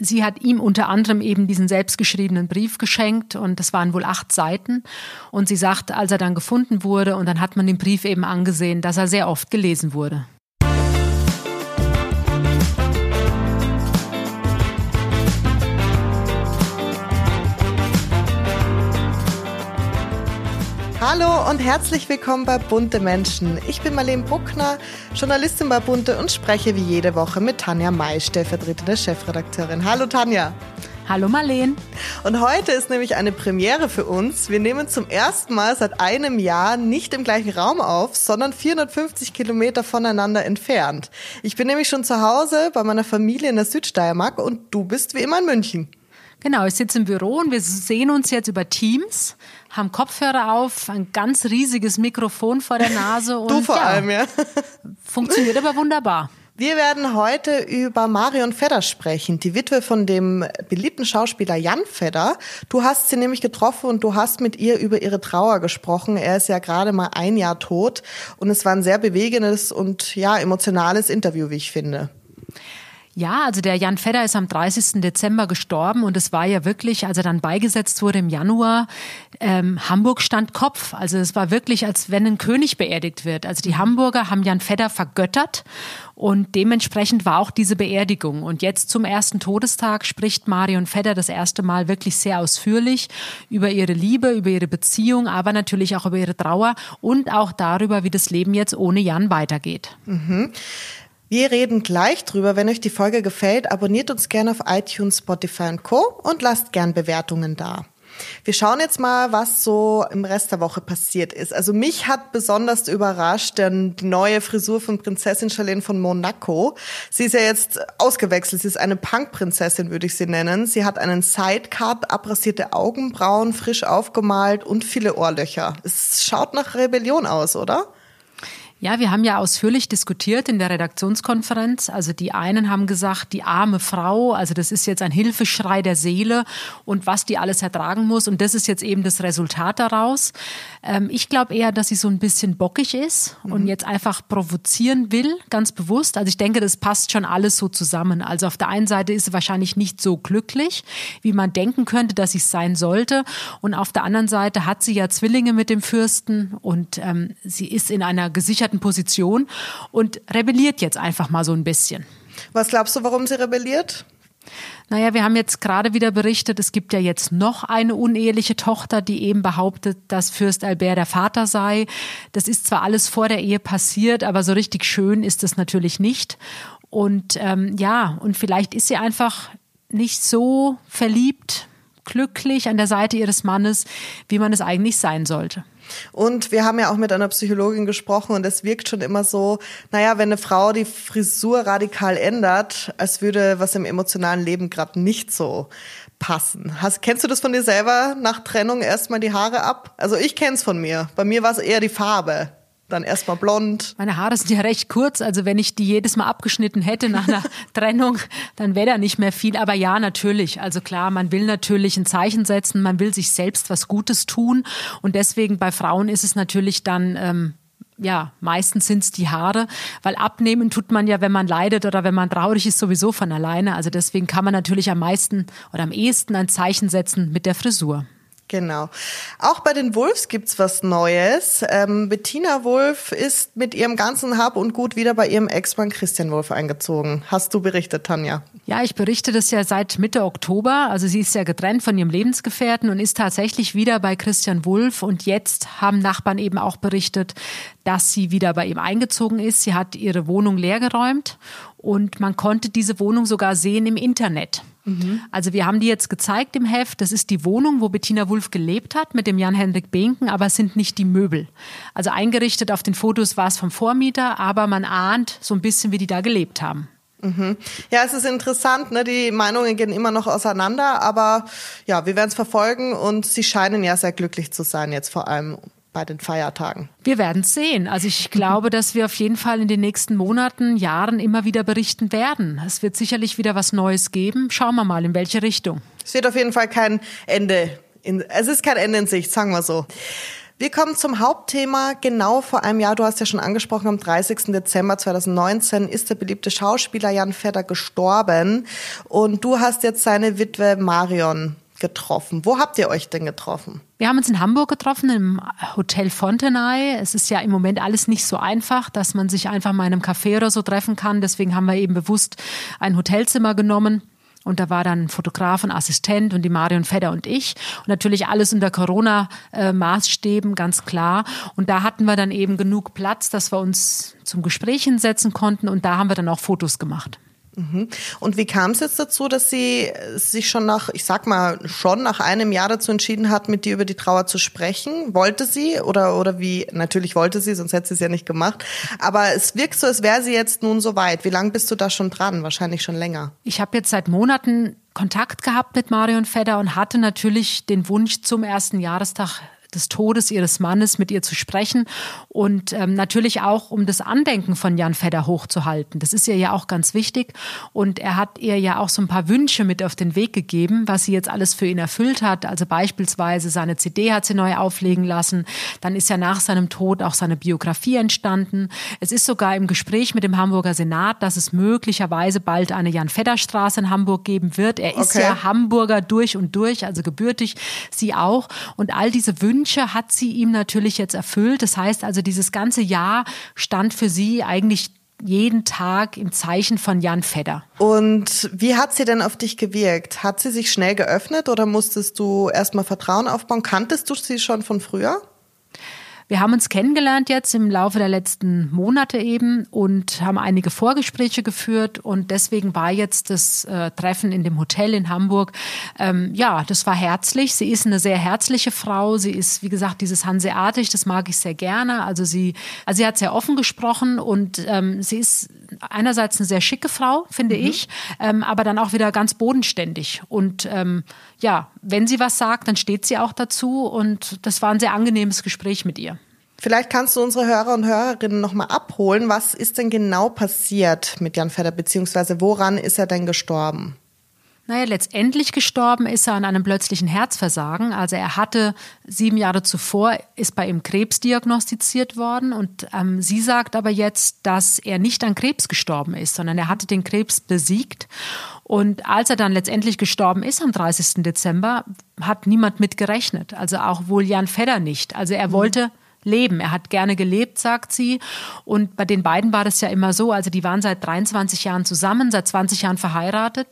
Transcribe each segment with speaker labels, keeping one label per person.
Speaker 1: Sie hat ihm unter anderem eben diesen selbstgeschriebenen Brief geschenkt und das waren wohl acht Seiten. Und sie sagt, als er dann gefunden wurde und dann hat man den Brief eben angesehen, dass er sehr oft gelesen wurde.
Speaker 2: Hallo und herzlich willkommen bei Bunte Menschen. Ich bin Marlene Bruckner, Journalistin bei Bunte und spreche wie jede Woche mit Tanja May, stellvertretende Chefredakteurin. Hallo Tanja.
Speaker 1: Hallo Marlene.
Speaker 2: Und heute ist nämlich eine Premiere für uns. Wir nehmen zum ersten Mal seit einem Jahr nicht im gleichen Raum auf, sondern 450 Kilometer voneinander entfernt. Ich bin nämlich schon zu Hause bei meiner Familie in der Südsteiermark und du bist wie immer in München.
Speaker 1: Genau, ich sitze im Büro und wir sehen uns jetzt über Teams, haben Kopfhörer auf, ein ganz riesiges Mikrofon vor der Nase.
Speaker 2: Und, du vor ja, allem, ja.
Speaker 1: Funktioniert aber wunderbar.
Speaker 2: Wir werden heute über Marion Fedder sprechen, die Witwe von dem beliebten Schauspieler Jan Fedder. Du hast sie nämlich getroffen und du hast mit ihr über ihre Trauer gesprochen. Er ist ja gerade mal ein Jahr tot und es war ein sehr bewegendes und ja emotionales Interview, wie ich finde.
Speaker 1: Ja, also der Jan Fedder ist am 30. Dezember gestorben und es war ja wirklich, als er dann beigesetzt wurde im Januar, ähm, Hamburg stand Kopf. Also es war wirklich, als wenn ein König beerdigt wird. Also die Hamburger haben Jan Fedder vergöttert und dementsprechend war auch diese Beerdigung. Und jetzt zum ersten Todestag spricht Marion Fedder das erste Mal wirklich sehr ausführlich über ihre Liebe, über ihre Beziehung, aber natürlich auch über ihre Trauer und auch darüber, wie das Leben jetzt ohne Jan weitergeht.
Speaker 2: Mhm. Wir reden gleich drüber. Wenn euch die Folge gefällt, abonniert uns gerne auf iTunes, Spotify und Co. und lasst gern Bewertungen da. Wir schauen jetzt mal, was so im Rest der Woche passiert ist. Also mich hat besonders überrascht denn die neue Frisur von Prinzessin Charlene von Monaco. Sie ist ja jetzt ausgewechselt. Sie ist eine Punk-Prinzessin, würde ich sie nennen. Sie hat einen Sidecut, abrasierte Augenbrauen, frisch aufgemalt und viele Ohrlöcher. Es schaut nach Rebellion aus, oder?
Speaker 1: Ja, wir haben ja ausführlich diskutiert in der Redaktionskonferenz. Also die einen haben gesagt, die arme Frau, also das ist jetzt ein Hilfeschrei der Seele und was die alles ertragen muss. Und das ist jetzt eben das Resultat daraus. Ähm, ich glaube eher, dass sie so ein bisschen bockig ist mhm. und jetzt einfach provozieren will, ganz bewusst. Also ich denke, das passt schon alles so zusammen. Also auf der einen Seite ist sie wahrscheinlich nicht so glücklich, wie man denken könnte, dass sie es sein sollte. Und auf der anderen Seite hat sie ja Zwillinge mit dem Fürsten und ähm, sie ist in einer gesicherten abgesicherten Position und rebelliert jetzt einfach mal so ein bisschen.
Speaker 2: Was glaubst du, warum sie rebelliert?
Speaker 1: Naja, wir haben jetzt gerade wieder berichtet, es gibt ja jetzt noch eine uneheliche Tochter, die eben behauptet, dass Fürst Albert der Vater sei. Das ist zwar alles vor der Ehe passiert, aber so richtig schön ist es natürlich nicht. Und ähm, ja, und vielleicht ist sie einfach nicht so verliebt, glücklich an der Seite ihres Mannes, wie man es eigentlich sein sollte.
Speaker 2: Und wir haben ja auch mit einer Psychologin gesprochen und es wirkt schon immer so, naja, wenn eine Frau die Frisur radikal ändert, als würde was im emotionalen Leben gerade nicht so passen. Hast, kennst du das von dir selber nach Trennung erstmal die Haare ab? Also ich kenn's von mir. Bei mir war es eher die Farbe dann erstmal blond.
Speaker 1: Meine Haare sind ja recht kurz, also wenn ich die jedes Mal abgeschnitten hätte nach einer Trennung, dann wäre da nicht mehr viel. Aber ja, natürlich. Also klar, man will natürlich ein Zeichen setzen, man will sich selbst was Gutes tun. Und deswegen bei Frauen ist es natürlich dann. Ähm, ja, meistens sind es die Haare, weil abnehmen tut man ja, wenn man leidet oder wenn man traurig ist, sowieso von alleine. Also deswegen kann man natürlich am meisten oder am ehesten ein Zeichen setzen mit der Frisur.
Speaker 2: Genau. Auch bei den Wolfs gibt's was Neues. Ähm, Bettina Wolf ist mit ihrem ganzen Hab und Gut wieder bei ihrem Ex-Mann Christian Wolf eingezogen. Hast du berichtet, Tanja?
Speaker 1: Ja, ich berichte das ja seit Mitte Oktober. Also sie ist ja getrennt von ihrem Lebensgefährten und ist tatsächlich wieder bei Christian Wolf. Und jetzt haben Nachbarn eben auch berichtet, dass sie wieder bei ihm eingezogen ist. Sie hat ihre Wohnung leergeräumt und man konnte diese Wohnung sogar sehen im Internet. Mhm. Also wir haben die jetzt gezeigt im Heft. Das ist die Wohnung, wo Bettina Wulff gelebt hat mit dem Jan-Henrik Behnken, aber es sind nicht die Möbel. Also eingerichtet auf den Fotos war es vom Vormieter, aber man ahnt so ein bisschen, wie die da gelebt haben.
Speaker 2: Mhm. Ja, es ist interessant, ne? die Meinungen gehen immer noch auseinander, aber ja, wir werden es verfolgen und sie scheinen ja sehr glücklich zu sein, jetzt vor allem bei den Feiertagen?
Speaker 1: Wir werden es sehen. Also ich glaube, dass wir auf jeden Fall in den nächsten Monaten, Jahren immer wieder berichten werden. Es wird sicherlich wieder was Neues geben. Schauen wir mal, in welche Richtung.
Speaker 2: Es wird auf jeden Fall kein Ende. In, es ist kein Ende in Sicht, sagen wir so. Wir kommen zum Hauptthema. Genau vor einem Jahr, du hast ja schon angesprochen, am 30. Dezember 2019 ist der beliebte Schauspieler Jan Fedder gestorben. Und du hast jetzt seine Witwe Marion getroffen. Wo habt ihr euch denn getroffen?
Speaker 1: Wir haben uns in Hamburg getroffen, im Hotel Fontenay. Es ist ja im Moment alles nicht so einfach, dass man sich einfach mal in einem Café oder so treffen kann. Deswegen haben wir eben bewusst ein Hotelzimmer genommen. Und da war dann Fotograf und Assistent und die Marion Fedder und ich. Und natürlich alles unter Corona-Maßstäben, ganz klar. Und da hatten wir dann eben genug Platz, dass wir uns zum Gespräch hinsetzen konnten. Und da haben wir dann auch Fotos gemacht.
Speaker 2: Mhm. Und wie kam es jetzt dazu, dass sie sich schon nach, ich sag mal, schon nach einem Jahr dazu entschieden hat, mit dir über die Trauer zu sprechen? Wollte sie oder, oder wie? Natürlich wollte sie, sonst hätte sie es ja nicht gemacht. Aber es wirkt so, als wäre sie jetzt nun so weit. Wie lange bist du da schon dran? Wahrscheinlich schon länger.
Speaker 1: Ich habe jetzt seit Monaten Kontakt gehabt mit Marion Fedder und hatte natürlich den Wunsch zum ersten Jahrestag des Todes ihres Mannes mit ihr zu sprechen und ähm, natürlich auch um das Andenken von Jan Fedder hochzuhalten. Das ist ihr ja auch ganz wichtig und er hat ihr ja auch so ein paar Wünsche mit auf den Weg gegeben, was sie jetzt alles für ihn erfüllt hat. Also beispielsweise seine CD hat sie neu auflegen lassen. Dann ist ja nach seinem Tod auch seine Biografie entstanden. Es ist sogar im Gespräch mit dem Hamburger Senat, dass es möglicherweise bald eine Jan Fedder Straße in Hamburg geben wird. Er ist okay. ja Hamburger durch und durch, also gebürtig, sie auch. Und all diese Wünsche Wünsche hat sie ihm natürlich jetzt erfüllt. Das heißt also, dieses ganze Jahr stand für sie eigentlich jeden Tag im Zeichen von Jan Fedder.
Speaker 2: Und wie hat sie denn auf dich gewirkt? Hat sie sich schnell geöffnet oder musstest du erstmal Vertrauen aufbauen? Kanntest du sie schon von früher?
Speaker 1: Wir haben uns kennengelernt jetzt im Laufe der letzten Monate eben und haben einige Vorgespräche geführt und deswegen war jetzt das äh, Treffen in dem Hotel in Hamburg, ähm, ja, das war herzlich. Sie ist eine sehr herzliche Frau. Sie ist, wie gesagt, dieses Hanseatisch, das mag ich sehr gerne. Also sie, also sie hat sehr offen gesprochen und ähm, sie ist einerseits eine sehr schicke Frau, finde mhm. ich, ähm, aber dann auch wieder ganz bodenständig. Und ähm, ja, wenn sie was sagt, dann steht sie auch dazu und das war ein sehr angenehmes Gespräch mit ihr.
Speaker 2: Vielleicht kannst du unsere Hörer und Hörerinnen nochmal abholen. Was ist denn genau passiert mit Jan Fedder, beziehungsweise woran ist er denn gestorben?
Speaker 1: Naja, letztendlich gestorben ist er an einem plötzlichen Herzversagen. Also er hatte sieben Jahre zuvor, ist bei ihm Krebs diagnostiziert worden. Und ähm, sie sagt aber jetzt, dass er nicht an Krebs gestorben ist, sondern er hatte den Krebs besiegt. Und als er dann letztendlich gestorben ist am 30. Dezember, hat niemand mit gerechnet. Also auch wohl Jan Fedder nicht. Also er mhm. Leben. Er hat gerne gelebt, sagt sie. Und bei den beiden war das ja immer so. Also die waren seit 23 Jahren zusammen, seit 20 Jahren verheiratet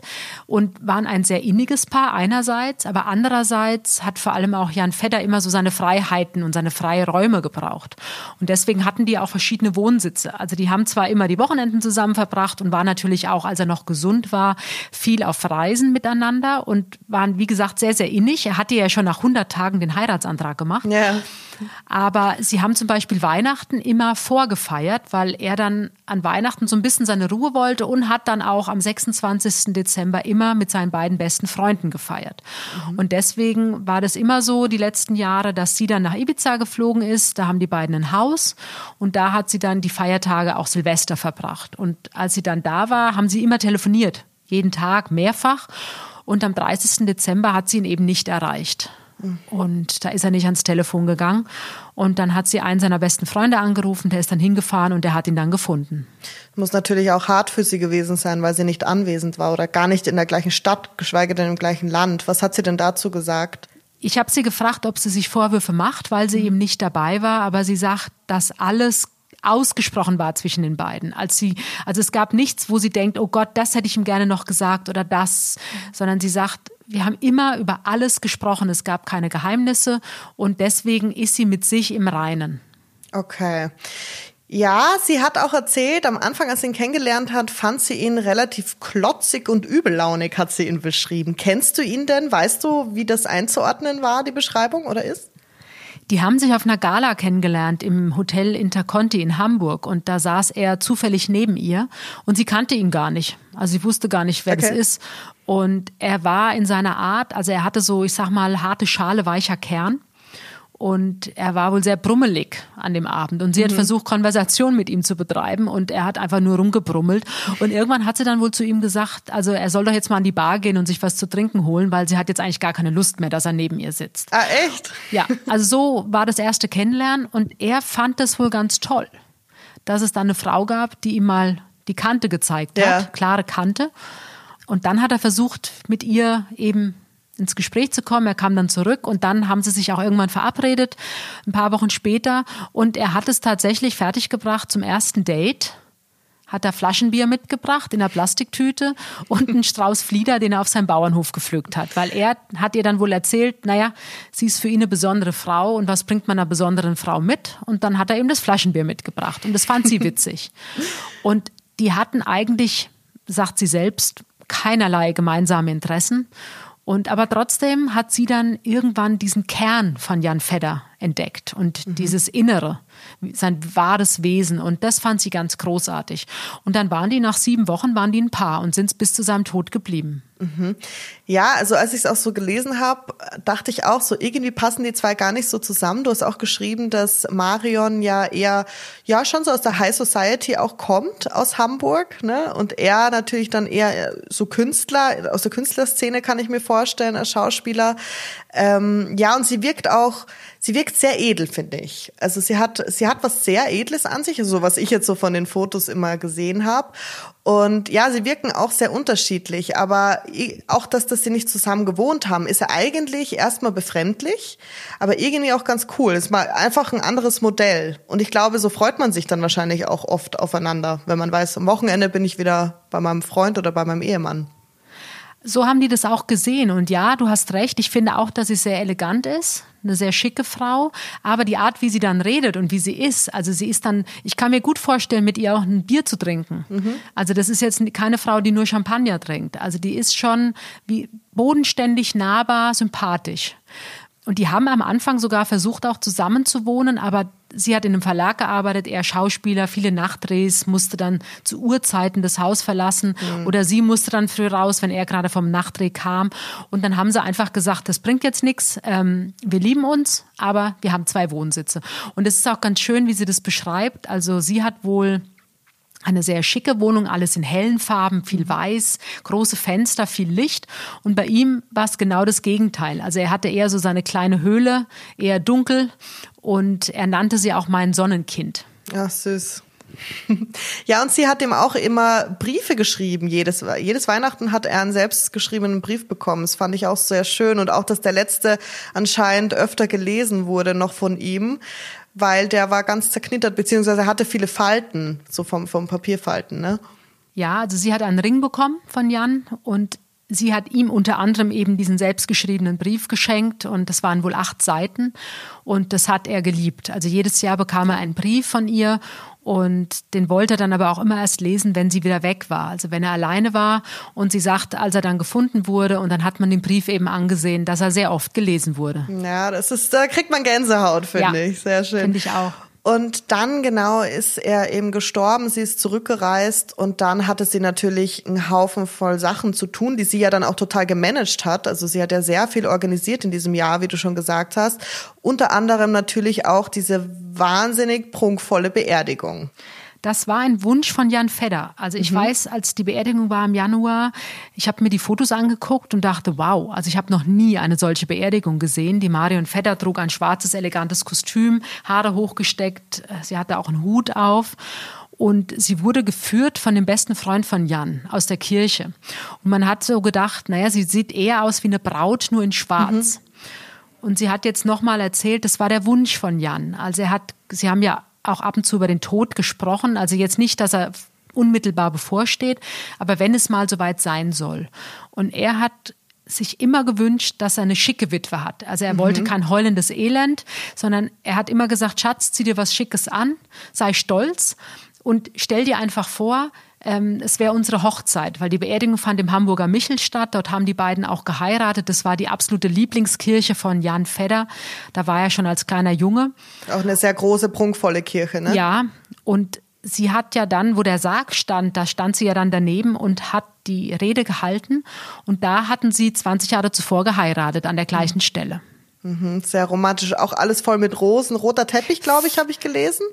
Speaker 1: und waren ein sehr inniges Paar einerseits, aber andererseits hat vor allem auch Jan Fedder immer so seine Freiheiten und seine freie Räume gebraucht. Und deswegen hatten die auch verschiedene Wohnsitze. Also die haben zwar immer die Wochenenden zusammen verbracht und waren natürlich auch, als er noch gesund war, viel auf Reisen miteinander und waren, wie gesagt, sehr, sehr innig. Er hatte ja schon nach 100 Tagen den Heiratsantrag gemacht. Ja. Aber sie haben zum Beispiel Weihnachten immer vorgefeiert, weil er dann an Weihnachten so ein bisschen seine Ruhe wollte und hat dann auch am 26. Dezember immer mit seinen beiden besten Freunden gefeiert. Mhm. Und deswegen war das immer so die letzten Jahre, dass sie dann nach Ibiza geflogen ist. Da haben die beiden ein Haus und da hat sie dann die Feiertage auch Silvester verbracht. Und als sie dann da war, haben sie immer telefoniert. Jeden Tag mehrfach. Und am 30. Dezember hat sie ihn eben nicht erreicht. Und da ist er nicht ans Telefon gegangen. Und dann hat sie einen seiner besten Freunde angerufen, der ist dann hingefahren und der hat ihn dann gefunden.
Speaker 2: Muss natürlich auch hart für sie gewesen sein, weil sie nicht anwesend war oder gar nicht in der gleichen Stadt, geschweige denn im gleichen Land. Was hat sie denn dazu gesagt?
Speaker 1: Ich habe sie gefragt, ob sie sich Vorwürfe macht, weil sie mhm. eben nicht dabei war, aber sie sagt, dass alles ausgesprochen war zwischen den beiden. Als sie, also es gab nichts, wo sie denkt, oh Gott, das hätte ich ihm gerne noch gesagt oder das, sondern sie sagt, wir haben immer über alles gesprochen. Es gab keine Geheimnisse und deswegen ist sie mit sich im Reinen.
Speaker 2: Okay. Ja, sie hat auch erzählt, am Anfang, als sie ihn kennengelernt hat, fand sie ihn relativ klotzig und übellaunig, hat sie ihn beschrieben. Kennst du ihn denn? Weißt du, wie das einzuordnen war, die Beschreibung oder ist?
Speaker 1: Die haben sich auf einer Gala kennengelernt im Hotel Interconti in Hamburg und da saß er zufällig neben ihr und sie kannte ihn gar nicht. Also sie wusste gar nicht, wer okay. das ist. Und er war in seiner Art, also er hatte so, ich sag mal, harte Schale, weicher Kern. Und er war wohl sehr brummelig an dem Abend. Und sie hat versucht, Konversation mit ihm zu betreiben. Und er hat einfach nur rumgebrummelt. Und irgendwann hat sie dann wohl zu ihm gesagt, also er soll doch jetzt mal an die Bar gehen und sich was zu trinken holen, weil sie hat jetzt eigentlich gar keine Lust mehr, dass er neben ihr sitzt.
Speaker 2: Ah, echt?
Speaker 1: Ja, also so war das erste Kennenlernen. Und er fand das wohl ganz toll, dass es dann eine Frau gab, die ihm mal die Kante gezeigt
Speaker 2: Ja.
Speaker 1: hat, klare Kante. Und dann hat er versucht, mit ihr eben ins Gespräch zu kommen. Er kam dann zurück und dann haben sie sich auch irgendwann verabredet, ein paar Wochen später. Und er hat es tatsächlich fertiggebracht zum ersten Date. Hat er Flaschenbier mitgebracht in einer Plastiktüte und einen Strauß Flieder, den er auf seinem Bauernhof gepflückt hat. Weil er hat ihr dann wohl erzählt, naja, sie ist für ihn eine besondere Frau und was bringt man einer besonderen Frau mit? Und dann hat er ihm das Flaschenbier mitgebracht und das fand sie witzig. Und die hatten eigentlich, sagt sie selbst, keinerlei gemeinsame Interessen. Und aber trotzdem hat sie dann irgendwann diesen Kern von Jan Fedder entdeckt und dieses Innere, sein wahres Wesen. Und das fand sie ganz großartig. Und dann waren die nach sieben Wochen waren die ein Paar und sind bis zu seinem Tod geblieben.
Speaker 2: Ja, also als ich es auch so gelesen habe, dachte ich auch so, irgendwie passen die zwei gar nicht so zusammen. Du hast auch geschrieben, dass Marion ja eher, ja, schon so aus der High Society auch kommt, aus Hamburg, ne? Und er natürlich dann eher so Künstler, aus der Künstlerszene kann ich mir vorstellen, als Schauspieler. Ähm, ja, und sie wirkt auch, sie wirkt sehr edel, finde ich. Also sie hat, sie hat was sehr Edles an sich, also so was ich jetzt so von den Fotos immer gesehen habe. Und ja, sie wirken auch sehr unterschiedlich, aber auch, dass, dass sie nicht zusammen gewohnt haben, ist ja eigentlich erstmal befremdlich, aber irgendwie auch ganz cool. Ist mal einfach ein anderes Modell. Und ich glaube, so freut man sich dann wahrscheinlich auch oft aufeinander, wenn man weiß, am Wochenende bin ich wieder bei meinem Freund oder bei meinem Ehemann.
Speaker 1: So haben die das auch gesehen. Und ja, du hast recht. Ich finde auch, dass sie sehr elegant ist. Eine sehr schicke Frau. Aber die Art, wie sie dann redet und wie sie ist, also sie ist dann, ich kann mir gut vorstellen, mit ihr auch ein Bier zu trinken. Also das ist jetzt keine Frau, die nur Champagner trinkt. Also die ist schon wie bodenständig, nahbar, sympathisch. Und die haben am Anfang sogar versucht, auch zusammen zu wohnen, aber sie hat in einem Verlag gearbeitet, er Schauspieler, viele Nachtdrehs, musste dann zu Uhrzeiten das Haus verlassen oder sie musste dann früh raus, wenn er gerade vom Nachtdreh kam. Und dann haben sie einfach gesagt, das bringt jetzt nichts, ähm, wir lieben uns, aber wir haben zwei Wohnsitze. Und es ist auch ganz schön, wie sie das beschreibt. Also sie hat wohl eine sehr schicke Wohnung, alles in hellen Farben, viel weiß, große Fenster, viel Licht. Und bei ihm war es genau das Gegenteil. Also er hatte eher so seine kleine Höhle, eher dunkel und er nannte sie auch mein Sonnenkind.
Speaker 2: Ja, süß. Ja, und sie hat ihm auch immer Briefe geschrieben. Jedes, jedes Weihnachten hat er einen selbstgeschriebenen Brief bekommen. Das fand ich auch sehr schön. Und auch, dass der letzte anscheinend öfter gelesen wurde noch von ihm, weil der war ganz zerknittert, beziehungsweise hatte viele Falten, so vom, vom Papierfalten, ne?
Speaker 1: Ja, also sie hat einen Ring bekommen von Jan und sie hat ihm unter anderem eben diesen selbstgeschriebenen Brief geschenkt und das waren wohl acht Seiten und das hat er geliebt. Also jedes Jahr bekam er einen Brief von ihr und den wollte er dann aber auch immer erst lesen, wenn sie wieder weg war. Also wenn er alleine war und sie sagt, als er dann gefunden wurde und dann hat man den Brief eben angesehen, dass er sehr oft gelesen wurde.
Speaker 2: Ja, das ist, da kriegt man Gänsehaut, finde
Speaker 1: Ja,
Speaker 2: ich. Sehr schön.
Speaker 1: finde ich auch.
Speaker 2: Und dann genau ist er eben gestorben, sie ist zurückgereist und dann hatte sie natürlich einen Haufen voll Sachen zu tun, die sie ja dann auch total gemanagt hat. Also sie hat ja sehr viel organisiert in diesem Jahr, wie du schon gesagt hast. Unter anderem natürlich auch diese wahnsinnig prunkvolle Beerdigung.
Speaker 1: Das war ein Wunsch von Jan Fedder. Also ich weiß, als die Beerdigung war im Januar, ich habe mir die Fotos angeguckt und dachte, wow, also ich habe noch nie eine solche Beerdigung gesehen. Die Marion Fedder trug ein schwarzes, elegantes Kostüm, Haare hochgesteckt, äh, sie hatte auch einen Hut auf. Und sie wurde geführt von dem besten Freund von Jan aus der Kirche. Und man hat so gedacht, naja, sie sieht eher aus wie eine Braut, nur in schwarz. Und sie hat jetzt nochmal erzählt, das war der Wunsch von Jan. Also er hat, sie haben ja auch ab und zu über den Tod gesprochen. Also jetzt nicht, dass er unmittelbar bevorsteht, aber wenn es mal soweit sein soll. Und er hat sich immer gewünscht, dass er eine schicke Witwe hat. Also er wollte kein heulendes Elend, sondern er hat immer gesagt, Schatz, zieh dir was Schickes an, sei stolz und stell dir einfach vor, ähm, es wäre unsere Hochzeit, weil die Beerdigung fand im Hamburger Michel statt. Dort haben die beiden auch geheiratet. Das war die absolute Lieblingskirche von Jan Fedder. Da war er schon als kleiner Junge.
Speaker 2: Auch eine sehr große, prunkvolle Kirche, ne?
Speaker 1: Ja, und sie hat ja dann, wo der Sarg stand, da stand sie ja dann daneben und hat die Rede gehalten. Und da hatten sie 20 Jahre zuvor geheiratet, an der gleichen Stelle.
Speaker 2: Mhm, sehr romantisch. Auch alles voll mit Rosen. Roter Teppich, glaube ich, habe ich gelesen.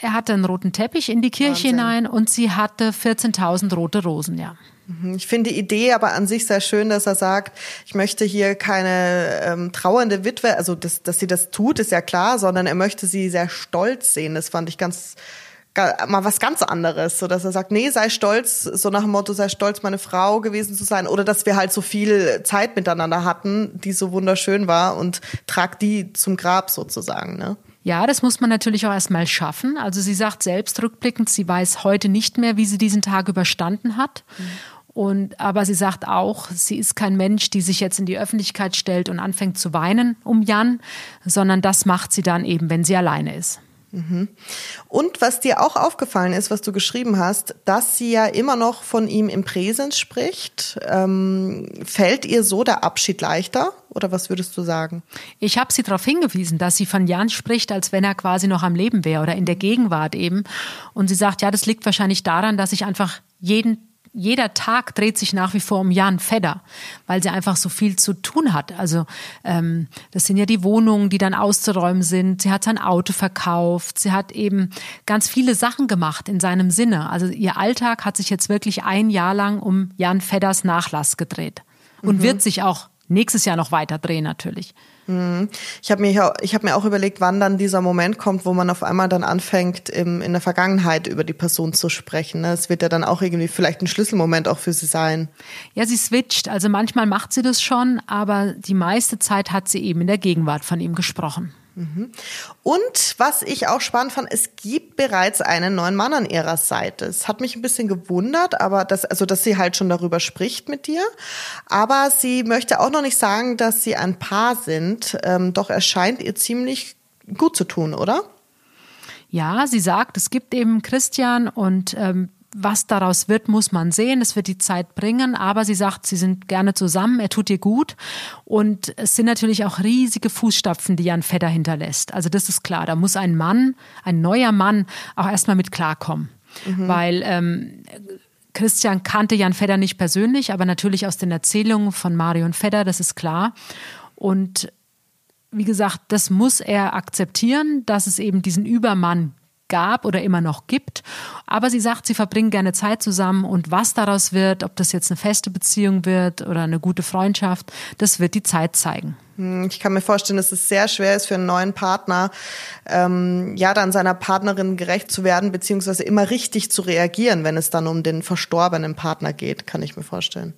Speaker 1: Er hatte einen roten Teppich in die Kirche
Speaker 2: Wahnsinn.
Speaker 1: hinein und sie hatte 14.000 rote Rosen, ja.
Speaker 2: Mhm, Ich finde die Idee aber an sich sehr schön, dass er sagt, ich möchte hier keine ähm, trauernde Witwe, also dass, dass sie das tut, ist ja klar, sondern er möchte sie sehr stolz sehen. Das fand ich ganz ga- mal was ganz anderes, so dass er sagt, nee, sei stolz, so nach dem Motto, sei stolz, meine Frau gewesen zu sein, oder dass wir halt so viel Zeit miteinander hatten, die so wunderschön war und trag die zum Grab sozusagen, ne?
Speaker 1: Ja, das muss man natürlich auch erstmal schaffen. Also sie sagt selbst rückblickend, sie weiß heute nicht mehr, wie sie diesen Tag überstanden hat. Und, aber sie sagt auch, sie ist kein Mensch, die sich jetzt in die Öffentlichkeit stellt und anfängt zu weinen um Jan, sondern das macht sie dann eben, wenn sie alleine ist.
Speaker 2: Und was dir auch aufgefallen ist, was du geschrieben hast, dass sie ja immer noch von ihm im Präsens spricht. Ähm, fällt ihr so der Abschied leichter? Oder was würdest du sagen?
Speaker 1: Ich habe sie darauf hingewiesen, dass sie von Jan spricht, als wenn er quasi noch am Leben wäre oder in der Gegenwart eben. Und sie sagt, ja, das liegt wahrscheinlich daran, dass ich einfach jeden jeder Tag dreht sich nach wie vor um Jan Fedder, weil sie einfach so viel zu tun hat. Also ähm, das sind ja die Wohnungen, die dann auszuräumen sind. Sie hat sein Auto verkauft. Sie hat eben ganz viele Sachen gemacht in seinem Sinne. Also ihr Alltag hat sich jetzt wirklich ein Jahr lang um Jan Fedders Nachlass gedreht und wird sich auch nächstes Jahr noch weiter drehen natürlich.
Speaker 2: Ich habe mir, hab mir auch überlegt, wann dann dieser Moment kommt, wo man auf einmal dann anfängt, im, in der Vergangenheit über die Person zu sprechen. ne? Es wird ja dann auch irgendwie vielleicht ein Schlüsselmoment auch für sie sein.
Speaker 1: Ja, sie switcht. Also manchmal macht sie das schon, aber die meiste Zeit hat sie eben in der Gegenwart von ihm gesprochen.
Speaker 2: Und was ich auch spannend fand, es gibt bereits einen neuen Mann an ihrer Seite. Es hat mich ein bisschen gewundert, aber das, also, dass sie halt schon darüber spricht mit dir. Aber sie möchte auch noch nicht sagen, dass sie ein Paar sind. Ähm, doch es scheint ihr ziemlich gut zu tun, oder?
Speaker 1: Ja, sie sagt, es gibt eben Christian und ähm, was daraus wird, muss man sehen. Es wird die Zeit bringen. Aber sie sagt, sie sind gerne zusammen. Er tut ihr gut. Und es sind natürlich auch riesige Fußstapfen, die Jan Fedder hinterlässt. Also das ist klar. Da muss ein Mann, ein neuer Mann auch erstmal mit klarkommen. Weil ähm, Christian kannte Jan Fedder nicht persönlich, aber natürlich aus den Erzählungen von Marion Fedder, das ist klar. Und wie gesagt, das muss er akzeptieren, dass es eben diesen Übermann gab oder immer noch gibt. Aber sie sagt, sie verbringen gerne Zeit zusammen und was daraus wird, ob das jetzt eine feste Beziehung wird oder eine gute Freundschaft, das wird die Zeit zeigen.
Speaker 2: Hm, Ich kann mir vorstellen, dass es sehr schwer ist für einen neuen Partner, ähm, ja, dann seiner Partnerin gerecht zu werden, beziehungsweise immer richtig zu reagieren, wenn es dann um den verstorbenen Partner geht, kann ich mir vorstellen.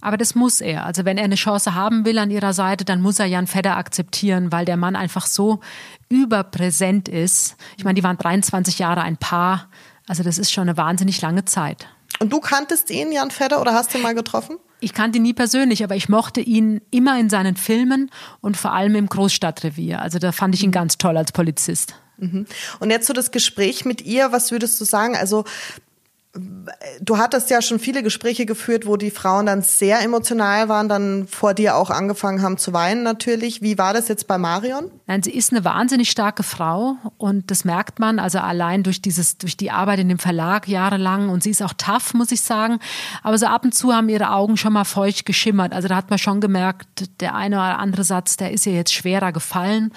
Speaker 1: Aber das muss er. Also wenn er eine Chance haben will an ihrer Seite, dann muss er Jan Fedder akzeptieren, weil der Mann einfach so überpräsent ist. Ich meine, die waren 23 Jahre ein Paar. Also das ist schon eine wahnsinnig lange Zeit.
Speaker 2: Und du kanntest ihn, Jan Fedder, oder hast du ihn mal getroffen?
Speaker 1: Ich kannte ihn nie persönlich, aber ich mochte ihn immer in seinen Filmen und vor allem im Großstadtrevier. Also da fand ich ihn ganz toll als Polizist.
Speaker 2: Und jetzt so das Gespräch mit ihr, was würdest du sagen? Also du hattest ja schon viele Gespräche geführt, wo die Frauen dann sehr emotional waren, dann vor dir auch angefangen haben zu weinen natürlich. Wie war das jetzt bei Marion?
Speaker 1: Nein, sie ist eine wahnsinnig starke Frau und das merkt man also allein durch dieses, durch die Arbeit in dem Verlag jahrelang und sie ist auch tough, muss ich sagen. Aber so ab und zu haben ihre Augen schon mal feucht geschimmert. Also da hat man schon gemerkt, der eine oder andere Satz, der ist ihr jetzt schwerer gefallen.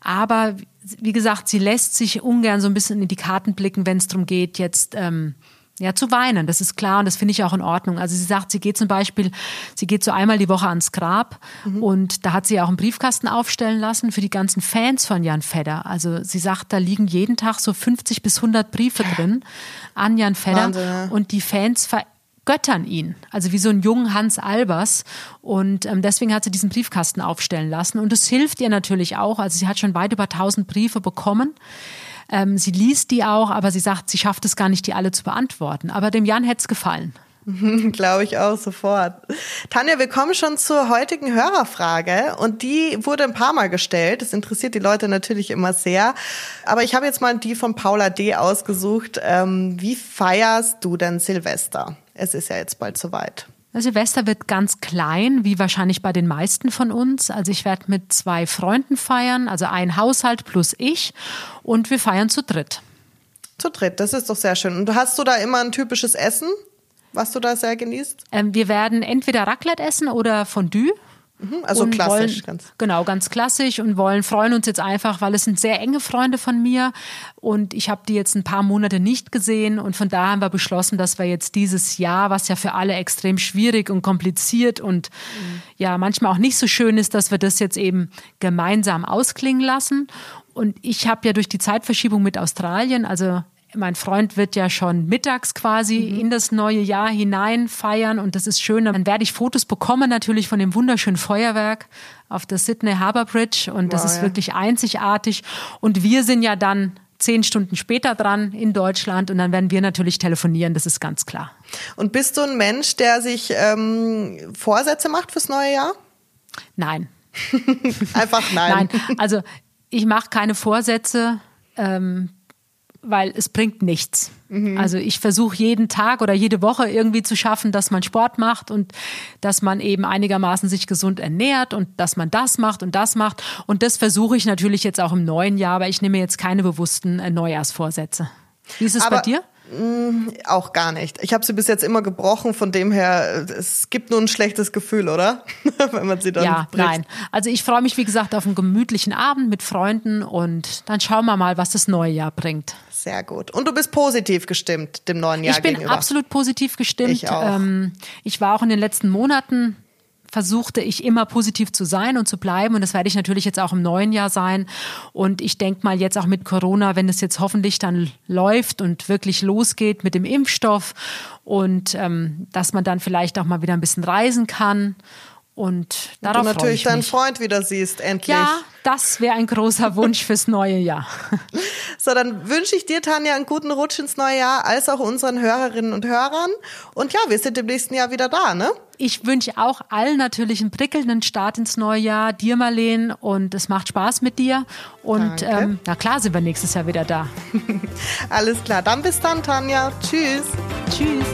Speaker 1: Aber wie gesagt, sie lässt sich ungern so ein bisschen in die Karten blicken, wenn es darum geht, jetzt ähm, ja, zu weinen, das ist klar und das finde ich auch in Ordnung. Also sie sagt, sie geht zum Beispiel, sie geht so einmal die Woche ans Grab und da hat sie auch einen Briefkasten aufstellen lassen für die ganzen Fans von Jan Fedder. Also sie sagt, da liegen jeden Tag so 50 bis 100 Briefe drin an Jan Fedder
Speaker 2: Wahnsinn, ja.
Speaker 1: und die Fans vergöttern ihn. Also wie so ein jungen Hans Albers und ähm, deswegen hat sie diesen Briefkasten aufstellen lassen und es hilft ihr natürlich auch. Also sie hat schon weit über 1000 Briefe bekommen. Ähm, sie liest die auch, aber sie sagt, sie schafft es gar nicht, die alle zu beantworten. Aber dem Jan hätte es gefallen.
Speaker 2: Glaube ich auch sofort. Tanja, wir kommen schon zur heutigen Hörerfrage und die wurde ein paar Mal gestellt. Das interessiert die Leute natürlich immer sehr. Aber ich habe jetzt mal die von Paula D. ausgesucht. Ähm, wie feierst du denn Silvester? Es ist ja jetzt bald soweit.
Speaker 1: Silvester wird ganz klein, wie wahrscheinlich bei den meisten von uns. Also ich werde mit zwei Freunden feiern, also ein Haushalt plus ich und wir feiern zu dritt.
Speaker 2: Zu dritt, das ist doch sehr schön. Und hast du da immer ein typisches Essen, was du da sehr genießt?
Speaker 1: Ähm, wir werden entweder Raclette essen oder Fondue.
Speaker 2: Also
Speaker 1: und
Speaker 2: klassisch,
Speaker 1: wollen,
Speaker 2: ganz.
Speaker 1: Genau, ganz klassisch und wollen, freuen uns jetzt einfach, weil es sind sehr enge Freunde von mir und ich habe die jetzt ein paar Monate nicht gesehen und von daher haben wir beschlossen, dass wir jetzt dieses Jahr, was ja für alle extrem schwierig und kompliziert und mhm. ja manchmal auch nicht so schön ist, dass wir das jetzt eben gemeinsam ausklingen lassen. Und ich habe ja durch die Zeitverschiebung mit Australien, also mein Freund wird ja schon mittags quasi mhm. in das neue Jahr hinein feiern und das ist schön. Dann werde ich Fotos bekommen natürlich von dem wunderschönen Feuerwerk auf der Sydney Harbour Bridge und das wow, ist ja. wirklich einzigartig. Und wir sind ja dann zehn Stunden später dran in Deutschland und dann werden wir natürlich telefonieren, das ist ganz klar.
Speaker 2: Und bist du ein Mensch, der sich ähm, Vorsätze macht fürs neue Jahr?
Speaker 1: Nein.
Speaker 2: Einfach nein.
Speaker 1: nein. Also ich mache keine Vorsätze. Ähm, weil es bringt nichts. Mhm. Also ich versuche jeden Tag oder jede Woche irgendwie zu schaffen, dass man Sport macht und dass man eben einigermaßen sich gesund ernährt und dass man das macht und das macht. Und das versuche ich natürlich jetzt auch im neuen Jahr, aber ich nehme jetzt keine bewussten äh, Neujahrsvorsätze. Wie ist es aber bei dir?
Speaker 2: Mm, auch gar nicht. Ich habe sie bis jetzt immer gebrochen, von dem her, es gibt nur ein schlechtes Gefühl, oder?
Speaker 1: Wenn man sie dann Ja, bricht. nein. Also ich freue mich, wie gesagt, auf einen gemütlichen Abend mit Freunden und dann schauen wir mal, was das neue Jahr bringt.
Speaker 2: Sehr gut. Und du bist positiv gestimmt dem neuen Jahr
Speaker 1: Ich bin
Speaker 2: gegenüber.
Speaker 1: absolut positiv gestimmt.
Speaker 2: Ich auch. Ähm,
Speaker 1: ich war auch in den letzten Monaten versuchte ich immer positiv zu sein und zu bleiben. Und das werde ich natürlich jetzt auch im neuen Jahr sein. Und ich denke mal jetzt auch mit Corona, wenn es jetzt hoffentlich dann läuft und wirklich losgeht mit dem Impfstoff und ähm, dass man dann vielleicht auch mal wieder ein bisschen reisen kann und darauf
Speaker 2: du natürlich deinen. Freund wieder siehst, endlich.
Speaker 1: Ja, das wäre ein großer Wunsch fürs neue Jahr.
Speaker 2: So, dann wünsche ich dir, Tanja, einen guten Rutsch ins neue Jahr, als auch unseren Hörerinnen und Hörern. Und ja, wir sind im nächsten Jahr wieder da, ne?
Speaker 1: Ich wünsche auch allen natürlich einen prickelnden Start ins neue Jahr, dir Marleen, und es macht Spaß mit dir. Und ähm, na klar sind wir nächstes Jahr wieder da.
Speaker 2: Alles klar, dann bis dann, Tanja. Tschüss.
Speaker 1: Tschüss.